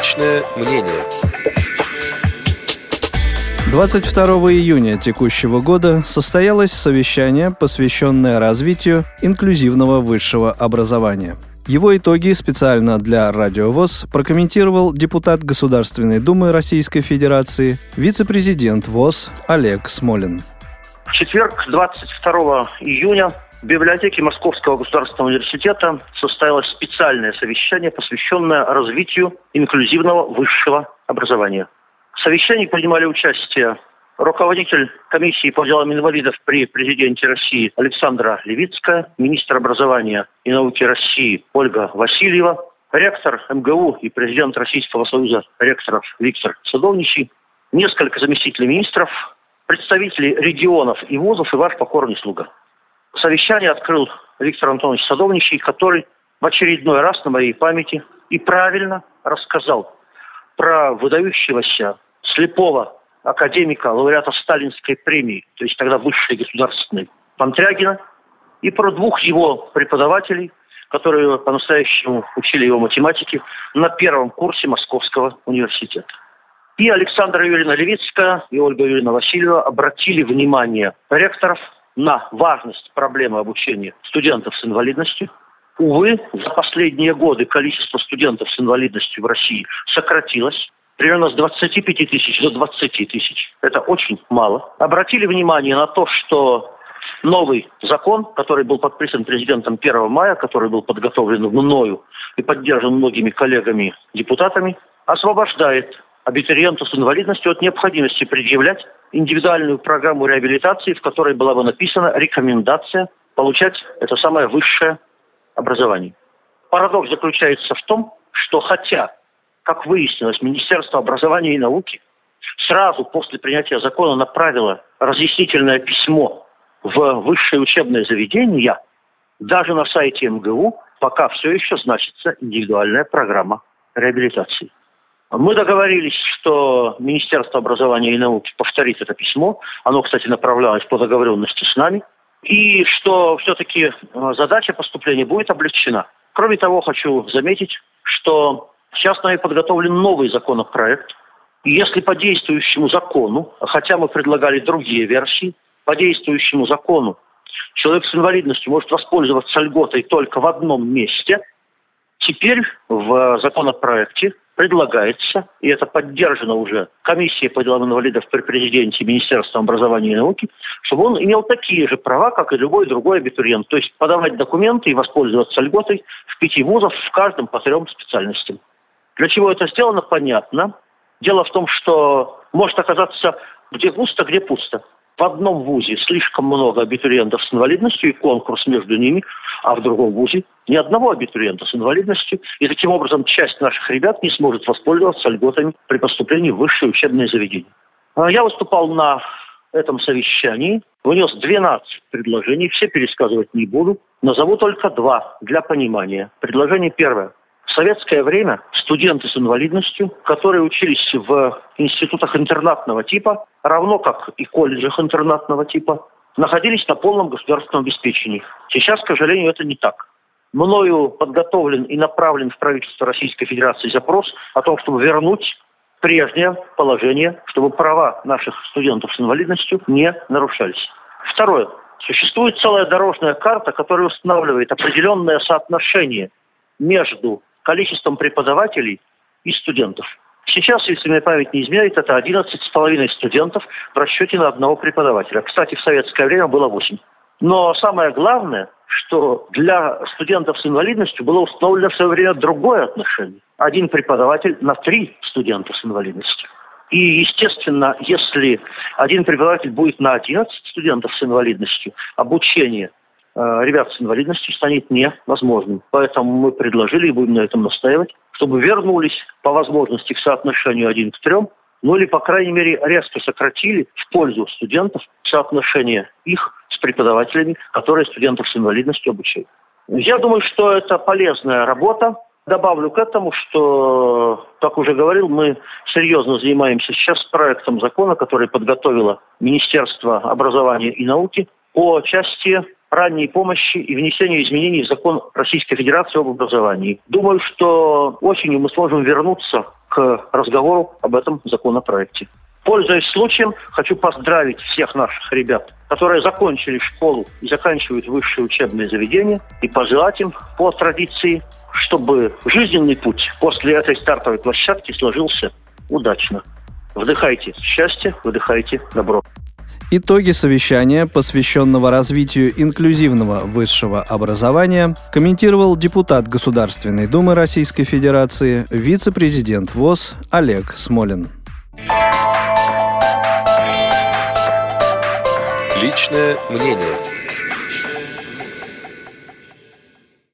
Личное мнение. 22 июня текущего года состоялось совещание, посвященное развитию инклюзивного высшего образования. Его итоги специально для Радио ВОЗ прокомментировал депутат Государственной Думы Российской Федерации, вице-президент ВОЗ Олег Смолин. В четверг, 22 июня, в библиотеке Московского государственного университета состоялось специальное совещание, посвященное развитию инклюзивного высшего образования. В совещании принимали участие руководитель комиссии по делам инвалидов при президенте России Александра Левицкая, министр образования и науки России Ольга Васильева, ректор МГУ и президент Российского союза ректоров Виктор Садовничий, несколько заместителей министров, представители регионов и вузов и ваш покорный слуга. Совещание открыл Виктор Антонович Садовничий, который в очередной раз на моей памяти и правильно рассказал про выдающегося слепого академика, лауреата Сталинской премии, то есть тогда высшей государственной, Пантрягина, и про двух его преподавателей, которые по-настоящему учили его математике на первом курсе Московского университета. И Александра Юрьевна Левицкая и Ольга Юрьевна Васильева обратили внимание ректоров на важность проблемы обучения студентов с инвалидностью. Увы, за последние годы количество студентов с инвалидностью в России сократилось примерно с 25 тысяч до 20 тысяч. Это очень мало. Обратили внимание на то, что новый закон, который был подписан президентом 1 мая, который был подготовлен мною и поддержан многими коллегами-депутатами, освобождает абитуриенту с инвалидностью от необходимости предъявлять индивидуальную программу реабилитации, в которой была бы написана рекомендация получать это самое высшее образование. Парадокс заключается в том, что хотя как выяснилось, Министерство образования и науки сразу после принятия закона направило разъяснительное письмо в высшее учебное заведение, даже на сайте МГУ пока все еще значится индивидуальная программа реабилитации. Мы договорились, что Министерство образования и науки повторит это письмо. Оно, кстати, направлялось по договоренности с нами. И что все-таки э, задача поступления будет облегчена. Кроме того, хочу заметить, что Сейчас нами подготовлен новый законопроект. И если по действующему закону, хотя мы предлагали другие версии, по действующему закону человек с инвалидностью может воспользоваться льготой только в одном месте, теперь в законопроекте предлагается, и это поддержано уже комиссией по делам инвалидов при президенте Министерства образования и науки, чтобы он имел такие же права, как и любой другой абитуриент. То есть подавать документы и воспользоваться льготой в пяти вузах в каждом по трем специальностям. Для чего это сделано, понятно. Дело в том, что может оказаться где густо, где пусто. В одном вузе слишком много абитуриентов с инвалидностью и конкурс между ними, а в другом вузе ни одного абитуриента с инвалидностью. И таким образом часть наших ребят не сможет воспользоваться льготами при поступлении в высшее учебное заведение. А я выступал на этом совещании, внес 12 предложений, все пересказывать не буду, назову только два для понимания. Предложение первое. В советское время студенты с инвалидностью, которые учились в институтах интернатного типа, равно как и колледжах интернатного типа, находились на полном государственном обеспечении. Сейчас, к сожалению, это не так. Мною подготовлен и направлен в правительство Российской Федерации запрос о том, чтобы вернуть прежнее положение, чтобы права наших студентов с инвалидностью не нарушались. Второе. Существует целая дорожная карта, которая устанавливает определенное соотношение между количеством преподавателей и студентов. Сейчас, если мне память не изменяет, это 11,5 студентов в расчете на одного преподавателя. Кстати, в советское время было 8. Но самое главное, что для студентов с инвалидностью было установлено в свое время другое отношение. Один преподаватель на три студента с инвалидностью. И, естественно, если один преподаватель будет на 11 студентов с инвалидностью, обучение ребят с инвалидностью станет невозможным. Поэтому мы предложили и будем на этом настаивать, чтобы вернулись по возможности к соотношению один к трем, ну или, по крайней мере, резко сократили в пользу студентов соотношение их с преподавателями, которые студентов с инвалидностью обучают. Я думаю, что это полезная работа. Добавлю к этому, что, как уже говорил, мы серьезно занимаемся сейчас проектом закона, который подготовило Министерство образования и науки по части ранней помощи и внесению изменений в закон Российской Федерации об образовании. Думаю, что осенью мы сможем вернуться к разговору об этом законопроекте. Пользуясь случаем, хочу поздравить всех наших ребят, которые закончили школу и заканчивают высшее учебное заведение, и пожелать им по традиции, чтобы жизненный путь после этой стартовой площадки сложился удачно. Вдыхайте счастье, выдыхайте добро. Итоги совещания, посвященного развитию инклюзивного высшего образования, комментировал депутат Государственной Думы Российской Федерации, вице-президент ВОЗ Олег Смолин. Личное мнение.